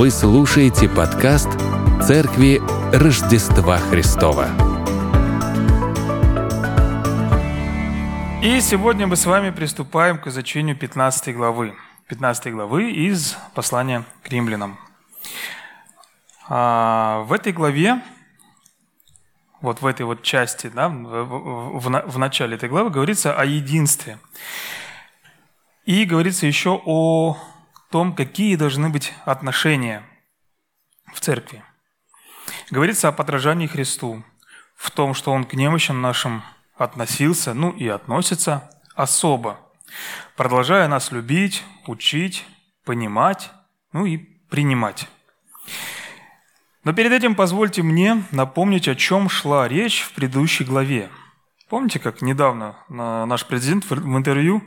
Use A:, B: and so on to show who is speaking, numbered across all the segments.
A: Вы слушаете подкаст «Церкви Рождества Христова».
B: И сегодня мы с вами приступаем к изучению 15 главы. 15 главы из послания к римлянам. А, в этой главе, вот в этой вот части, да, в, в, в начале этой главы говорится о единстве. И говорится еще о том, какие должны быть отношения в церкви. Говорится о подражании Христу, в том, что Он к немощам нашим относился, ну и относится особо, продолжая нас любить, учить, понимать, ну и принимать. Но перед этим позвольте мне напомнить, о чем шла речь в предыдущей главе. Помните, как недавно наш президент в интервью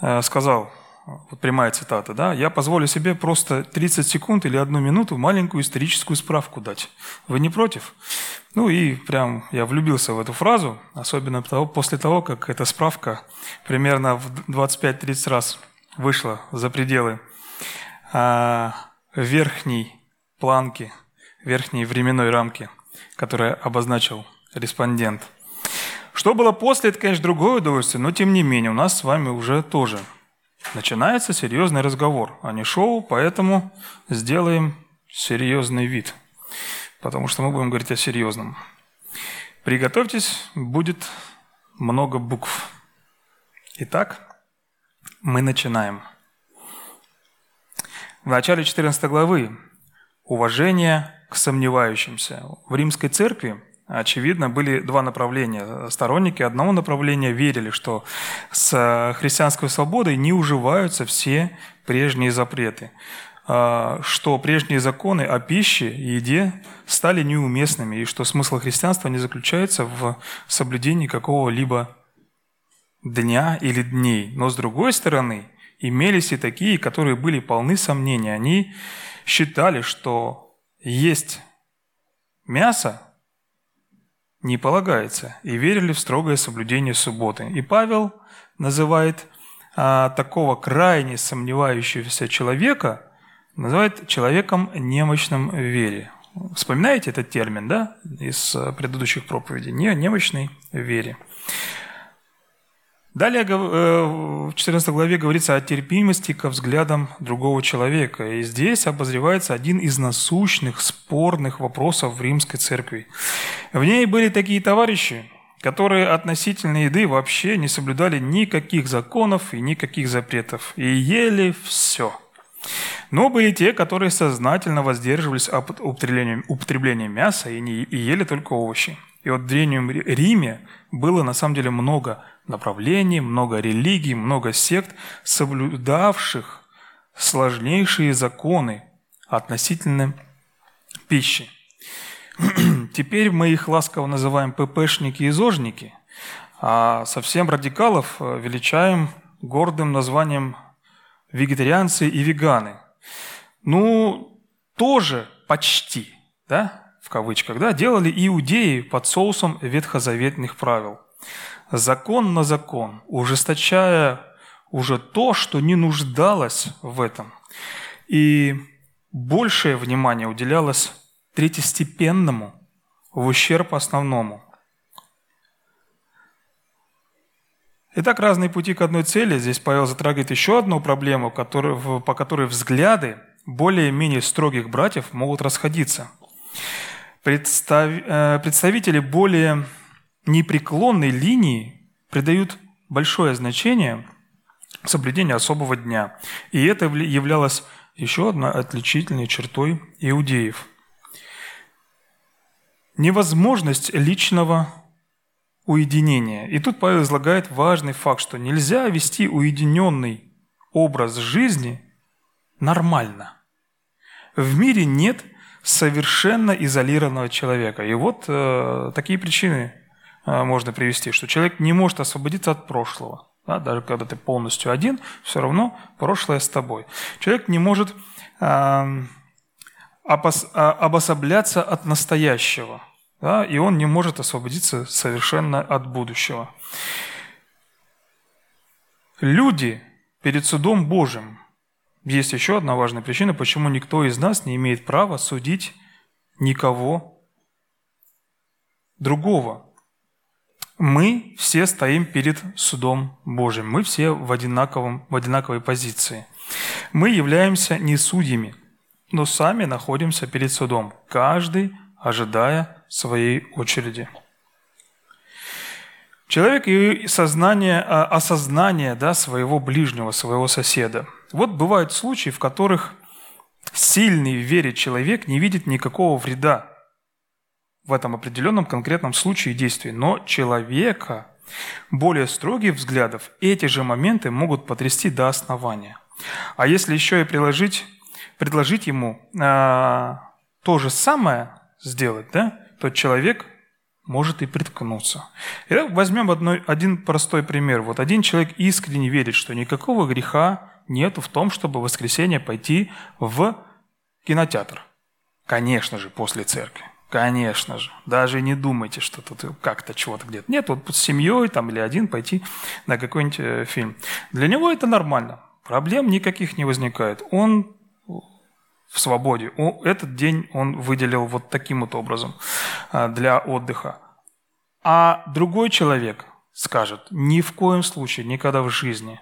B: э, сказал, вот прямая цитата, да, я позволю себе просто 30 секунд или одну минуту маленькую историческую справку дать. Вы не против? Ну и прям я влюбился в эту фразу, особенно после того, как эта справка примерно в 25-30 раз вышла за пределы а, верхней планки, верхней временной рамки, которую обозначил респондент. Что было после, это, конечно, другое удовольствие, но тем не менее у нас с вами уже тоже – начинается серьезный разговор, а не шоу, поэтому сделаем серьезный вид, потому что мы будем говорить о серьезном. Приготовьтесь, будет много букв. Итак, мы начинаем. В начале 14 главы уважение к сомневающимся. В римской церкви Очевидно, были два направления. Сторонники одного направления верили, что с христианской свободой не уживаются все прежние запреты, а, что прежние законы о пище и еде стали неуместными, и что смысл христианства не заключается в соблюдении какого-либо дня или дней. Но с другой стороны, имелись и такие, которые были полны сомнений. Они считали, что есть мясо, не полагается, и верили в строгое соблюдение субботы. И Павел называет а, такого крайне сомневающегося человека, называет человеком немощным в вере. Вспоминаете этот термин, да, из а, предыдущих проповедей? Не, немощный в вере. Далее э, в 14 главе говорится о терпимости ко взглядам другого человека. И здесь обозревается один из насущных, спорных вопросов в римской церкви. В ней были такие товарищи, которые относительно еды вообще не соблюдали никаких законов и никаких запретов, и ели все. Но были те, которые сознательно воздерживались от употребления, мяса и, не, и ели только овощи. И вот в Древнем Риме было на самом деле много направлений, много религий, много сект, соблюдавших сложнейшие законы относительно пищи. Теперь мы их ласково называем ППшники и зожники, а совсем радикалов э, величаем гордым названием вегетарианцы и веганы. Ну, тоже почти, да? Кавычках, да, делали иудеи под соусом ветхозаветных правил. Закон на закон, ужесточая уже то, что не нуждалось в этом. И большее внимание уделялось третьестепенному в ущерб основному. Итак, разные пути к одной цели. Здесь Павел затрагивает еще одну проблему, по которой взгляды более-менее строгих братьев могут расходиться – Представ... Э, представители более непреклонной линии придают большое значение соблюдению особого дня. И это являлось еще одной отличительной чертой иудеев. Невозможность личного уединения. И тут Павел излагает важный факт, что нельзя вести уединенный образ жизни нормально. В мире нет совершенно изолированного человека. И вот э, такие причины э, можно привести, что человек не может освободиться от прошлого. Да, даже когда ты полностью один, все равно прошлое с тобой. Человек не может э, обос, э, обособляться от настоящего, да, и он не может освободиться совершенно от будущего. Люди перед судом Божьим есть еще одна важная причина, почему никто из нас не имеет права судить никого другого. Мы все стоим перед судом Божьим. Мы все в, одинаковом, в одинаковой позиции. Мы являемся не судьями, но сами находимся перед судом, каждый ожидая своей очереди. Человек и сознание, а, осознание да, своего ближнего, своего соседа. Вот бывают случаи, в которых сильный в вере человек не видит никакого вреда в этом определенном конкретном случае действий. Но человека более строгих взглядов эти же моменты могут потрясти до основания. А если еще и приложить, предложить ему э, то же самое сделать, да, то человек может и приткнуться. И возьмем одной, один простой пример. Вот один человек искренне верит, что никакого греха нет в том, чтобы в воскресенье пойти в кинотеатр. Конечно же, после церкви. Конечно же. Даже не думайте, что тут как-то чего-то где-то. Нет, вот с семьей там или один пойти на какой-нибудь э, фильм. Для него это нормально. Проблем никаких не возникает. Он в свободе. Этот день он выделил вот таким вот образом а, для отдыха. А другой человек скажет, ни в коем случае, никогда в жизни.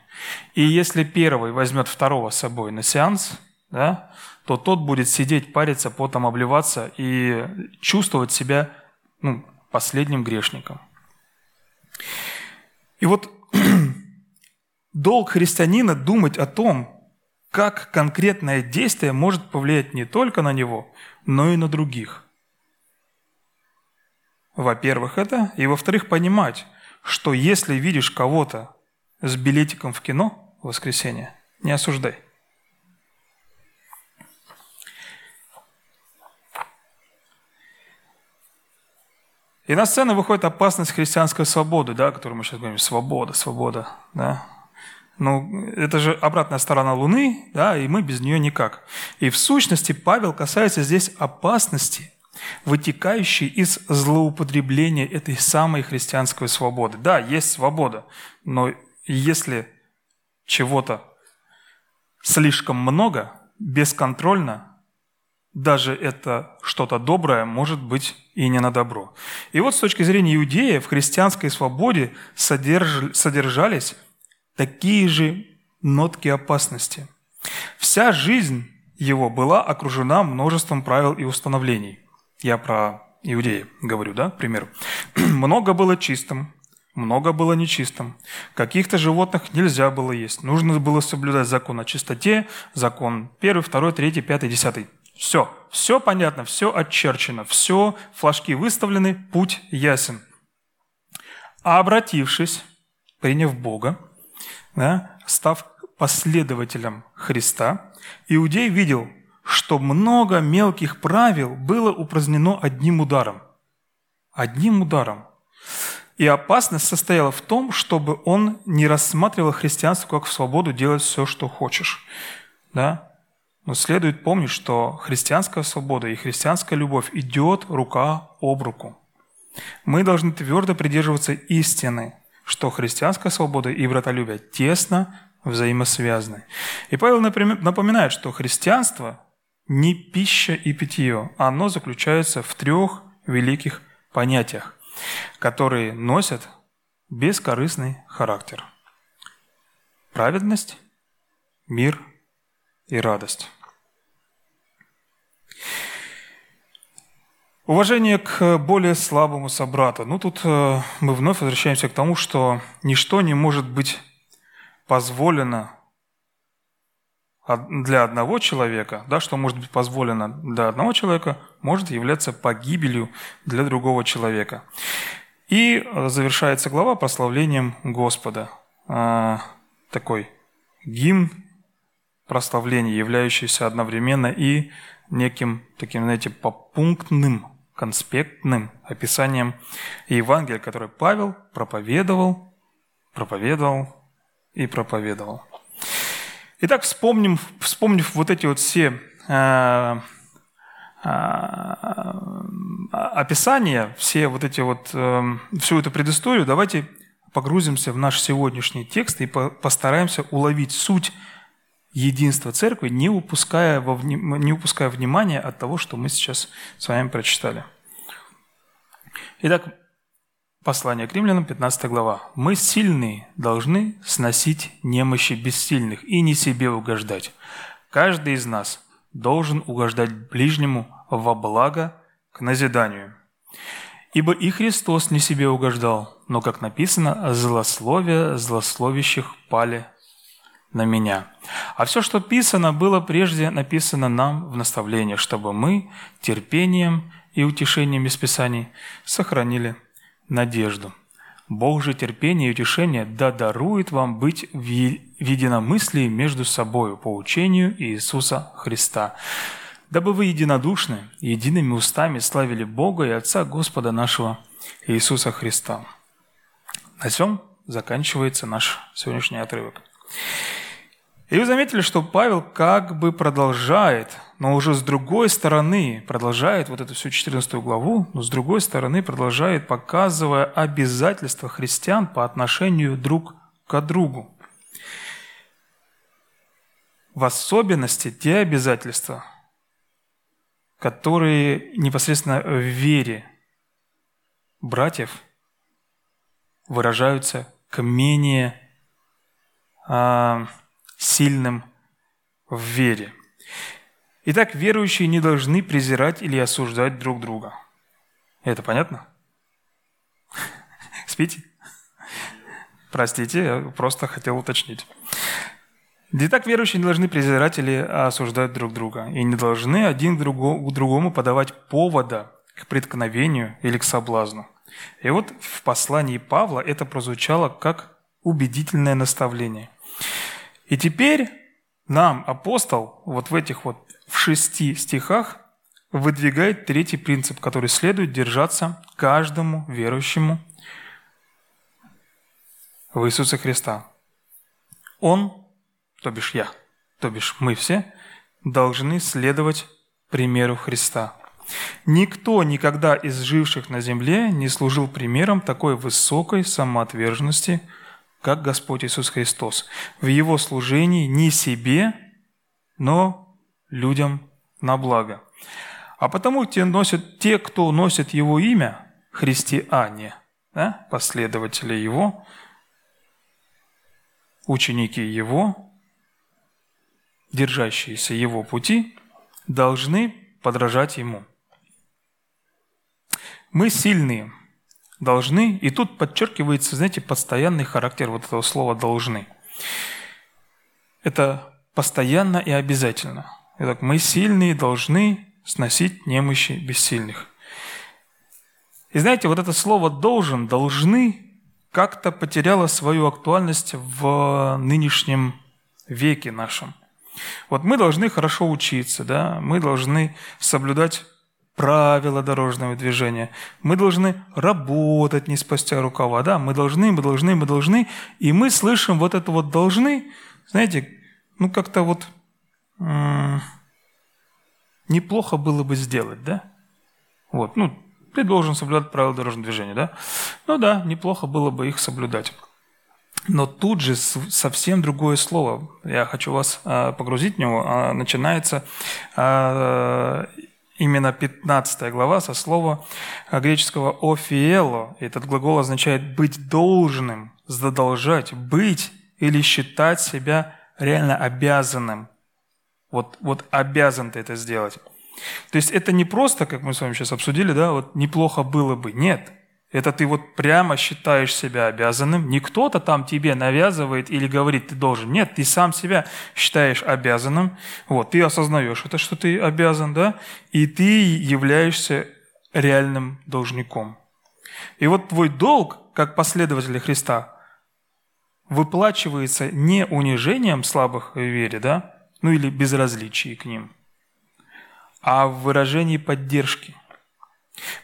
B: И если первый возьмет второго с собой на сеанс, да, то тот будет сидеть, париться, потом обливаться и чувствовать себя ну, последним грешником. И вот долг христианина думать о том, как конкретное действие может повлиять не только на него, но и на других. Во-первых, это, и во-вторых, понимать, что если видишь кого-то с билетиком в кино в воскресенье, не осуждай. И на сцену выходит опасность христианской свободы, да, о которой мы сейчас говорим. Свобода, свобода. Да. Ну, это же обратная сторона Луны, да, и мы без нее никак. И в сущности Павел касается здесь опасности, вытекающей из злоупотребления этой самой христианской свободы. Да, есть свобода, но если чего-то слишком много, бесконтрольно, даже это что-то доброе может быть и не на добро. И вот с точки зрения иудея в христианской свободе содержались такие же нотки опасности. Вся жизнь его была окружена множеством правил и установлений. Я про иудеи говорю, да, пример. много было чистым, много было нечистым. Каких-то животных нельзя было есть. Нужно было соблюдать закон о чистоте, закон первый, второй, третий, пятый, десятый. Все, все понятно, все отчерчено, все, флажки выставлены, путь ясен. А обратившись, приняв Бога, да, став последователем Христа, Иудей видел, что много мелких правил было упразднено одним ударом. Одним ударом. И опасность состояла в том, чтобы он не рассматривал христианство как в свободу делать все, что хочешь. Да? Но следует помнить, что христианская свобода и христианская любовь идет рука об руку. Мы должны твердо придерживаться истины, что христианская свобода и братолюбие тесно взаимосвязаны. И Павел напоминает, что христианство не пища и питье, оно заключается в трех великих понятиях, которые носят бескорыстный характер. Праведность, мир и радость. Уважение к более слабому собрату. Ну, тут э, мы вновь возвращаемся к тому, что ничто не может быть позволено для одного человека, да, что может быть позволено для одного человека, может являться погибелью для другого человека. И завершается глава прославлением Господа. Э, такой гимн прославления, являющийся одновременно и неким таким, знаете, попунктным конспектным описанием Евангелия, которое Павел проповедовал, проповедовал и проповедовал. Итак, вспомним, вспомнив вот эти вот все э, э, описания, все вот эти вот, э, всю эту предысторию, давайте погрузимся в наш сегодняшний текст и по, постараемся уловить суть единство церкви, не упуская, во, не упуская внимания от того, что мы сейчас с вами прочитали. Итак, послание к римлянам, 15 глава. «Мы сильные должны сносить немощи бессильных и не себе угождать. Каждый из нас должен угождать ближнему во благо к назиданию. Ибо и Христос не себе угождал, но, как написано, злословие злословящих пали на меня. А все, что писано, было прежде написано нам в наставлении, чтобы мы терпением и утешением из Писаний сохранили надежду. Бог же терпение и утешение да дарует вам быть в единомыслии между собой по учению Иисуса Христа, дабы вы единодушны, едиными устами славили Бога и Отца Господа нашего Иисуса Христа. На всем заканчивается наш сегодняшний отрывок. И вы заметили, что Павел как бы продолжает, но уже с другой стороны, продолжает вот эту всю 14 главу, но с другой стороны продолжает, показывая обязательства христиан по отношению друг к другу. В особенности те обязательства, которые непосредственно в вере братьев выражаются к менее а, сильным в вере. Итак, верующие не должны презирать или осуждать друг друга. Это понятно? Спите? Простите, я просто хотел уточнить. Итак, верующие не должны презирать или осуждать друг друга, и не должны один к другому подавать повода к преткновению или к соблазну. И вот в послании Павла это прозвучало как убедительное наставление – и теперь нам апостол вот в этих вот в шести стихах выдвигает третий принцип, который следует держаться каждому верующему в Иисуса Христа. Он, то бишь я, то бишь мы все, должны следовать примеру Христа. Никто никогда из живших на земле не служил примером такой высокой самоотверженности – как Господь Иисус Христос. В Его служении не себе, но людям на благо. А потому те, носят, те кто носит Его имя, христиане, да, последователи Его, ученики Его, держащиеся Его пути, должны подражать Ему. Мы сильные – должны, и тут подчеркивается, знаете, постоянный характер вот этого слова «должны». Это постоянно и обязательно. Итак, мы сильные должны сносить немощи бессильных. И знаете, вот это слово «должен», «должны» как-то потеряло свою актуальность в нынешнем веке нашем. Вот мы должны хорошо учиться, да, мы должны соблюдать правила дорожного движения. Мы должны работать, не спустя рукава. Да? Мы должны, мы должны, мы должны. И мы слышим вот это вот «должны», знаете, ну как-то вот неплохо было бы сделать, да? Вот, ну, ты должен соблюдать правила дорожного движения, да? Ну да, неплохо было бы их соблюдать. Но тут же совсем другое слово. Я хочу вас а, погрузить в него. А, начинается а, именно 15 глава со слова греческого «офиело». Этот глагол означает «быть должным», «задолжать», «быть» или считать себя реально обязанным. Вот, вот обязан ты это сделать. То есть это не просто, как мы с вами сейчас обсудили, да, вот неплохо было бы. Нет. Это ты вот прямо считаешь себя обязанным. Не кто-то там тебе навязывает или говорит, ты должен. Нет, ты сам себя считаешь обязанным. Вот, ты осознаешь это, что ты обязан, да, и ты являешься реальным должником. И вот твой долг, как последователя Христа, выплачивается не унижением слабых в вере, да, ну или безразличии к ним, а в выражении поддержки.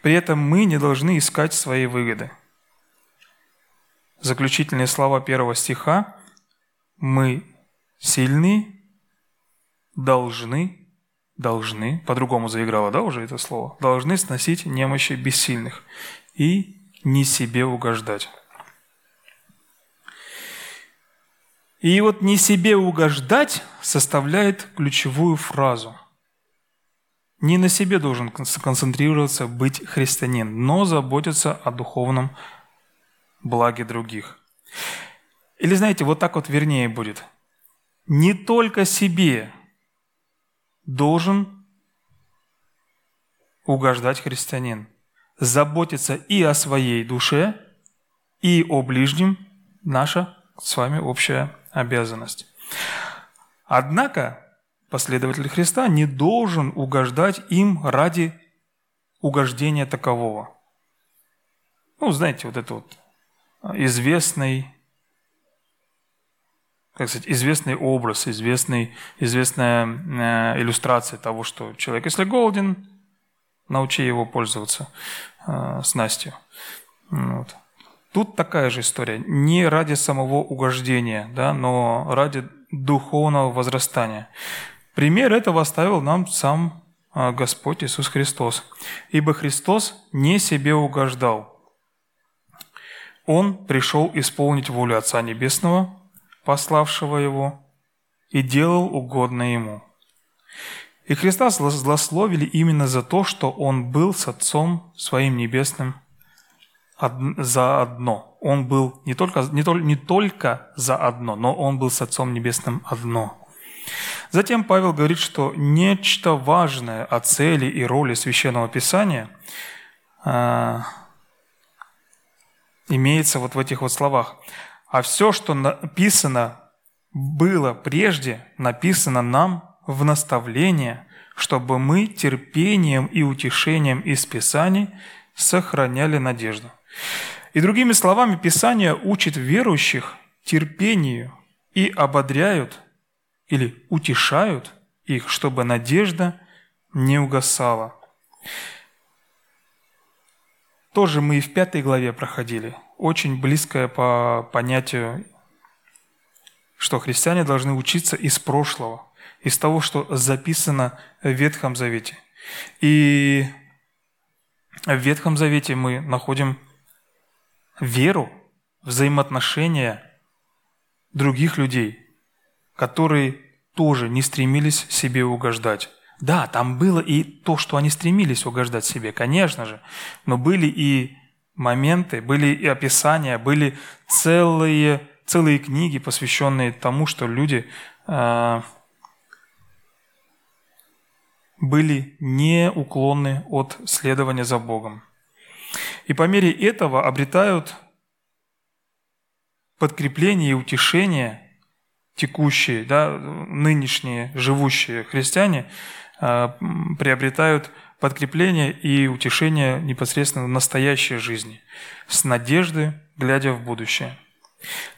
B: При этом мы не должны искать своей выгоды. Заключительные слова первого стиха «Мы сильные, должны, должны, по-другому заиграло, да, уже это слово, должны сносить немощи бессильных и не себе угождать». И вот «не себе угождать» составляет ключевую фразу. Не на себе должен концентрироваться быть христианин, но заботиться о духовном благе других. Или знаете, вот так вот вернее будет. Не только себе должен угождать христианин. Заботиться и о своей душе, и о ближнем – наша с вами общая обязанность. Однако последователь Христа не должен угождать им ради угождения такового. Ну, знаете, вот это вот известный, как сказать, известный образ, известный, известная э, иллюстрация того, что человек, если голоден, научи его пользоваться э, снастью. Вот. Тут такая же история. Не ради самого угождения, да, но ради духовного возрастания. Пример этого оставил нам сам э, Господь Иисус Христос. Ибо Христос не себе угождал, он пришел исполнить волю Отца Небесного, пославшего Его, и делал угодно Ему. И Христа злословили именно за то, что Он был с Отцом Своим Небесным за одно. Он был не только, не, только, не только за одно, но Он был с Отцом Небесным одно. Затем Павел говорит, что нечто важное о цели и роли Священного Писания а, – имеется вот в этих вот словах. А все, что написано было прежде, написано нам в наставление, чтобы мы терпением и утешением из Писаний сохраняли надежду. И другими словами, Писание учит верующих терпению и ободряют или утешают их, чтобы надежда не угасала тоже мы и в пятой главе проходили. Очень близкое по понятию, что христиане должны учиться из прошлого, из того, что записано в Ветхом Завете. И в Ветхом Завете мы находим веру, взаимоотношения других людей, которые тоже не стремились себе угождать. Да, там было и то, что они стремились угождать себе, конечно же, но были и моменты, были и описания, были целые, целые книги, посвященные тому, что люди э, были неуклонны от следования за Богом. И по мере этого обретают подкрепление и утешение текущие, да, нынешние живущие христиане – а, приобретают подкрепление и утешение непосредственно в настоящей жизни, с надежды, глядя в будущее.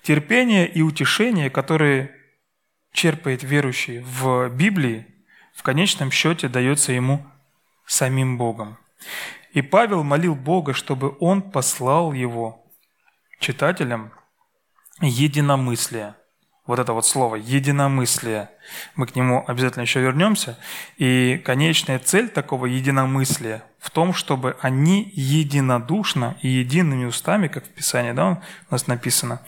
B: Терпение и утешение, которые черпает верующий в Библии, в конечном счете дается ему самим Богом. И Павел молил Бога, чтобы он послал его читателям единомыслие – вот это вот слово «единомыслие». Мы к нему обязательно еще вернемся. И конечная цель такого единомыслия в том, чтобы они единодушно и едиными устами, как в Писании да, у нас написано,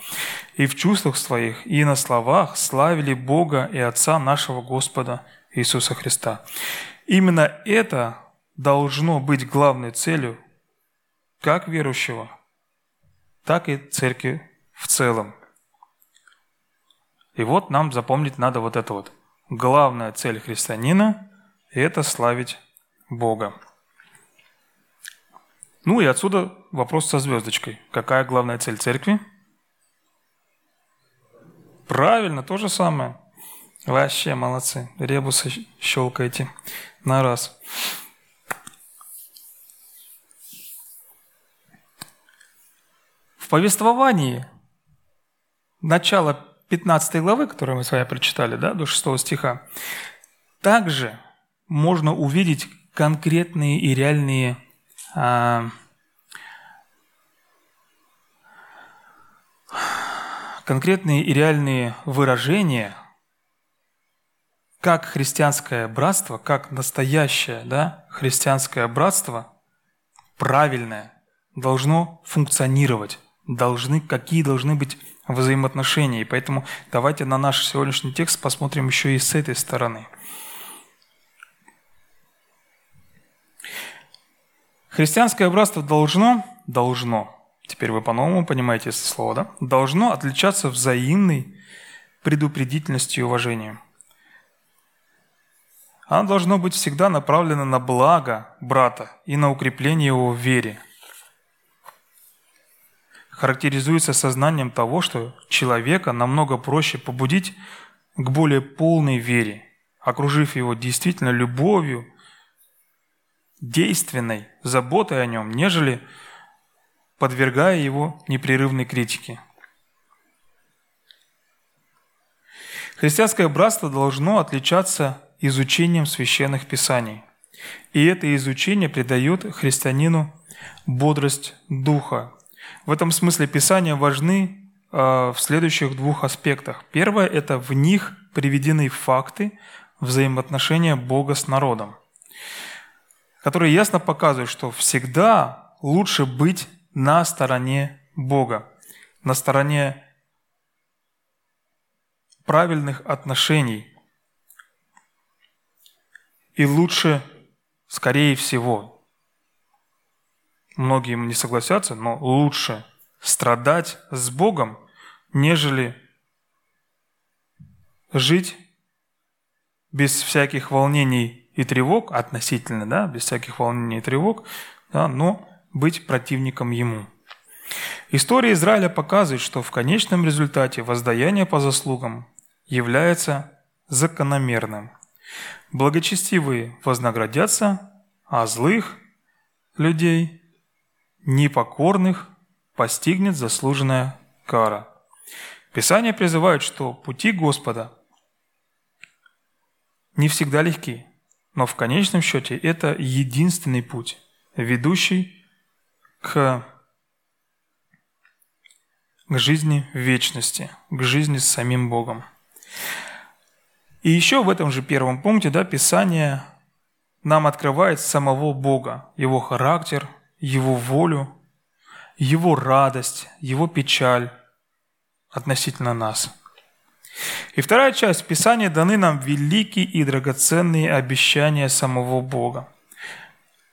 B: и в чувствах своих, и на словах славили Бога и Отца нашего Господа Иисуса Христа. Именно это должно быть главной целью как верующего, так и церкви в целом – и вот нам запомнить надо вот это вот. Главная цель христианина – это славить Бога. Ну и отсюда вопрос со звездочкой. Какая главная цель церкви? Правильно, то же самое. Вообще молодцы. Ребусы щелкаете на раз. Повествовании. Начало 15 главы, которую мы с вами прочитали, да, до 6 стиха, также можно увидеть конкретные и реальные а, конкретные и реальные выражения, как христианское братство, как настоящее да, христианское братство, правильное, должно функционировать, должны, какие должны быть взаимоотношения. И поэтому давайте на наш сегодняшний текст посмотрим еще и с этой стороны. Христианское братство должно, должно, теперь вы по-новому понимаете это слово, да? Должно отличаться взаимной предупредительностью и уважением. Оно должно быть всегда направлено на благо брата и на укрепление его в вере. Характеризуется сознанием того, что человека намного проще побудить к более полной вере, окружив его действительно любовью, действенной заботой о нем, нежели подвергая его непрерывной критике. Христианское братство должно отличаться изучением священных писаний. И это изучение придает христианину бодрость духа. В этом смысле Писания важны э, в следующих двух аспектах. Первое – это в них приведены факты взаимоотношения Бога с народом, которые ясно показывают, что всегда лучше быть на стороне Бога, на стороне правильных отношений, и лучше, скорее всего, многие не согласятся, но лучше страдать с Богом, нежели жить без всяких волнений и тревог, относительно, да, без всяких волнений и тревог, да, но быть противником Ему. История Израиля показывает, что в конечном результате воздаяние по заслугам является закономерным – Благочестивые вознаградятся, а злых людей, непокорных, постигнет заслуженная кара. Писание призывает, что пути Господа не всегда легки, но в конечном счете это единственный путь, ведущий к, к жизни вечности, к жизни с самим Богом. И еще в этом же первом пункте да, Писание нам открывает самого Бога, Его характер, Его волю, Его радость, Его печаль относительно нас. И вторая часть Писания даны нам великие и драгоценные обещания самого Бога.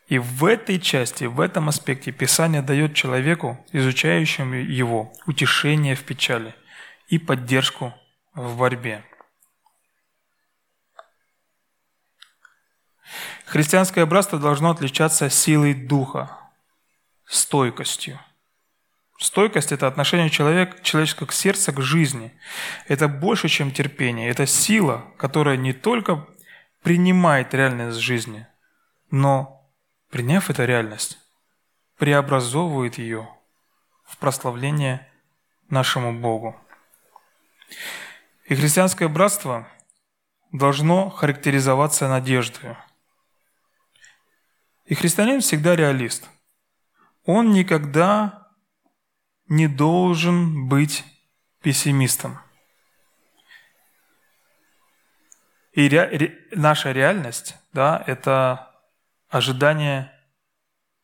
B: И в этой части, в этом аспекте Писание дает человеку, изучающему его, утешение в печали и поддержку в борьбе. Христианское братство должно отличаться силой духа, стойкостью. Стойкость – это отношение человека, человеческого сердца к жизни. Это больше, чем терпение. Это сила, которая не только принимает реальность жизни, но, приняв эту реальность, преобразовывает ее в прославление нашему Богу. И христианское братство должно характеризоваться надеждой – и христианин всегда реалист. Он никогда не должен быть пессимистом. И ре, ре, наша реальность, да, это ожидание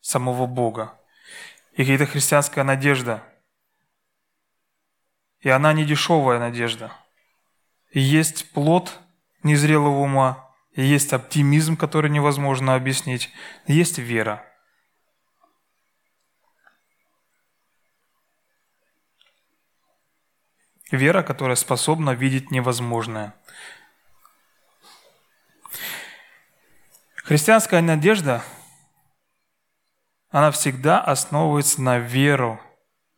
B: самого Бога. И какая-то христианская надежда. И она не дешевая надежда. И есть плод незрелого ума, есть оптимизм, который невозможно объяснить, есть вера. Вера, которая способна видеть невозможное. Христианская надежда, она всегда основывается на веру,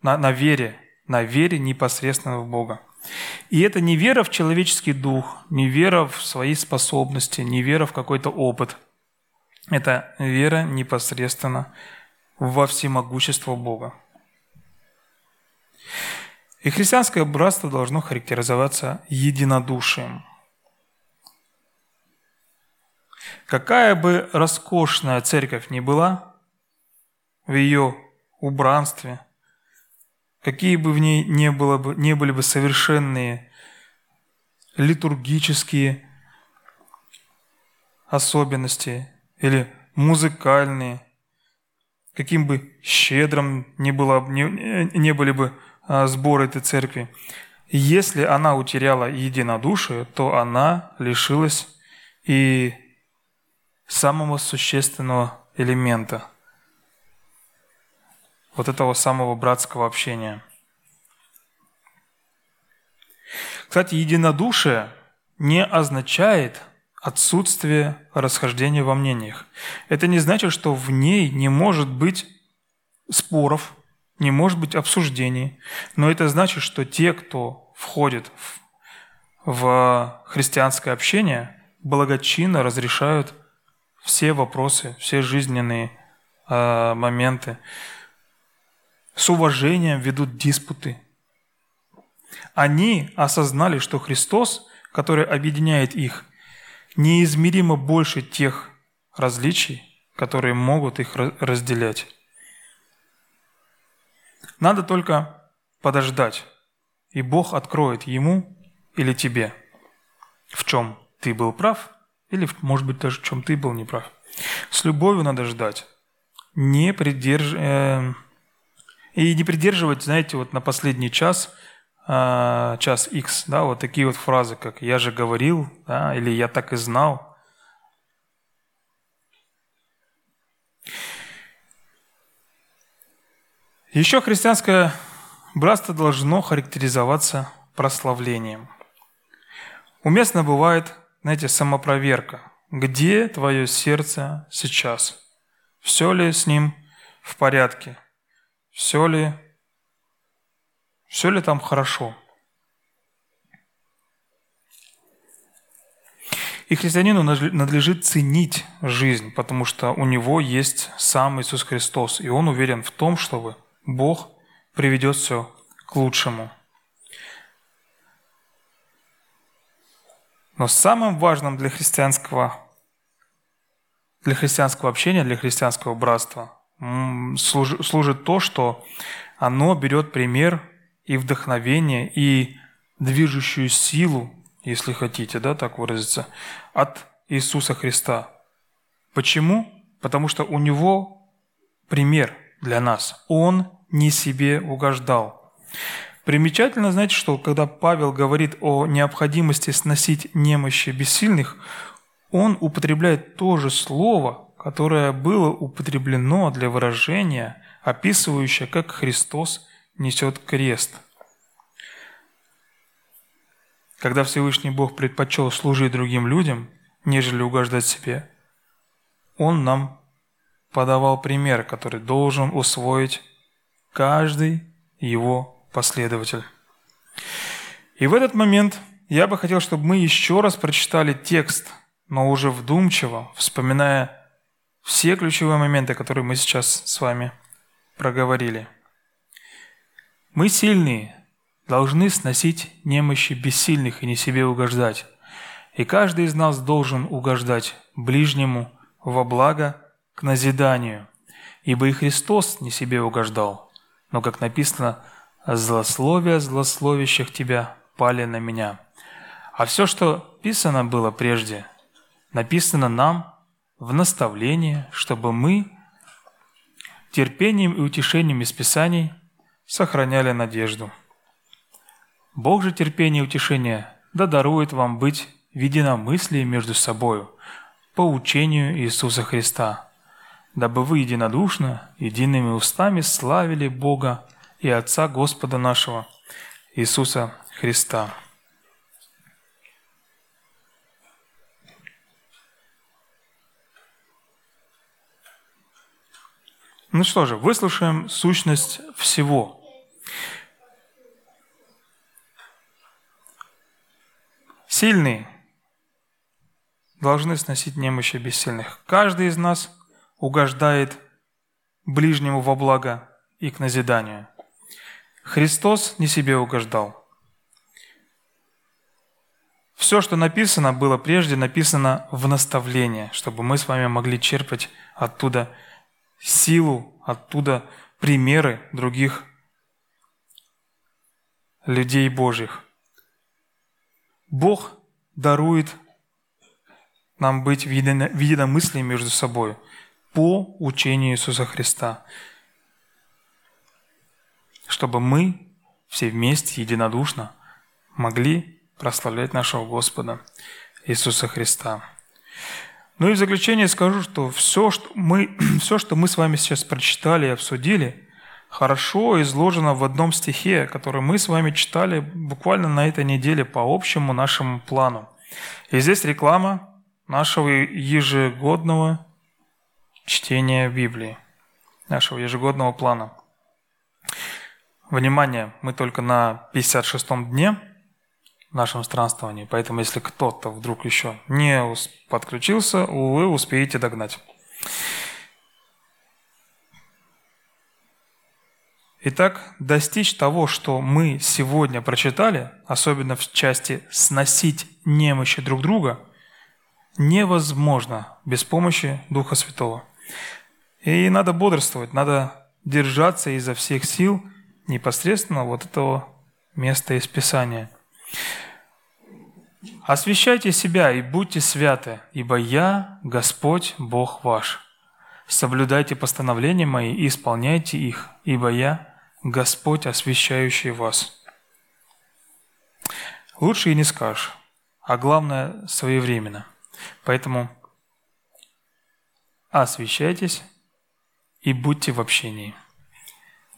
B: на, на вере, на вере непосредственно в Бога. И это не вера в человеческий дух, не вера в свои способности, не вера в какой-то опыт. Это вера непосредственно во всемогущество Бога. И христианское братство должно характеризоваться единодушием. Какая бы роскошная церковь ни была, в ее убранстве, какие бы в ней не, было бы, не были бы совершенные литургические особенности или музыкальные, каким бы щедрым ни, было, не, не были бы а, сборы этой церкви, если она утеряла единодушие, то она лишилась и самого существенного элемента вот этого самого братского общения. Кстати, единодушие не означает отсутствие расхождения во мнениях. Это не значит, что в ней не может быть споров, не может быть обсуждений, но это значит, что те, кто входит в, в христианское общение, благочинно разрешают все вопросы, все жизненные э, моменты, с уважением ведут диспуты. Они осознали, что Христос, который объединяет их, неизмеримо больше тех различий, которые могут их разделять. Надо только подождать, и Бог откроет ему или тебе, в чем ты был прав, или, может быть, даже в чем ты был неправ. С любовью надо ждать. Не придерж... Э... И не придерживать, знаете, вот на последний час, э, час X, да, вот такие вот фразы, как «я же говорил», да, или «я так и знал». Еще христианское братство должно характеризоваться прославлением. Уместно бывает, знаете, самопроверка. Где твое сердце сейчас? Все ли с ним в порядке? Все ли, все ли там хорошо? И христианину надлежит ценить жизнь, потому что у него есть сам Иисус Христос, и он уверен в том, чтобы Бог приведет все к лучшему. Но самым важным для христианского, для христианского общения, для христианского братства служит то, что оно берет пример и вдохновение, и движущую силу, если хотите, да, так выразиться, от Иисуса Христа. Почему? Потому что у Него пример для нас. Он не себе угождал. Примечательно, знаете, что когда Павел говорит о необходимости сносить немощи бессильных, он употребляет то же слово, которое было употреблено для выражения, описывающее, как Христос несет крест. Когда Всевышний Бог предпочел служить другим людям, нежели угождать себе, Он нам подавал пример, который должен усвоить каждый его последователь. И в этот момент я бы хотел, чтобы мы еще раз прочитали текст, но уже вдумчиво, вспоминая все ключевые моменты, которые мы сейчас с вами проговорили. Мы сильные, должны сносить немощи бессильных и не себе угождать. И каждый из нас должен угождать ближнему во благо к назиданию, ибо и Христос не себе угождал, но, как написано, «злословия злословящих тебя пали на меня». А все, что писано было прежде, написано нам в наставление, чтобы мы терпением и утешением из Писаний сохраняли надежду. Бог же терпение и утешение да дарует вам быть в единомыслии между собою по учению Иисуса Христа – дабы вы единодушно, едиными устами славили Бога и Отца Господа нашего Иисуса Христа. Ну что же, выслушаем сущность всего. Сильные должны сносить немощи бессильных. Каждый из нас угождает ближнему во благо и к назиданию. Христос не себе угождал. Все, что написано, было прежде написано в наставление, чтобы мы с вами могли черпать оттуда силу, оттуда примеры других людей Божьих. Бог дарует нам быть в единомыслии между собой – по учению Иисуса Христа. Чтобы мы все вместе, единодушно, могли прославлять нашего Господа Иисуса Христа. Ну и в заключение скажу, что все, что мы, все, что мы с вами сейчас прочитали и обсудили, хорошо изложено в одном стихе, который мы с вами читали буквально на этой неделе по общему нашему плану. И здесь реклама нашего ежегодного чтения Библии, нашего ежегодного плана. Внимание, мы только на 56-м дне в нашем странствовании, поэтому если кто-то вдруг еще не подключился, вы успеете догнать. Итак, достичь того, что мы сегодня прочитали, особенно в части «сносить немощи друг друга», невозможно без помощи Духа Святого. И надо бодрствовать, надо держаться изо всех сил непосредственно вот этого места из Писания. «Освящайте себя и будьте святы, ибо я Господь Бог ваш. Соблюдайте постановления мои и исполняйте их, ибо я Господь, освящающий вас». Лучше и не скажешь, а главное – своевременно. Поэтому освящайтесь и будьте в общении.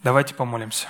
B: Давайте помолимся.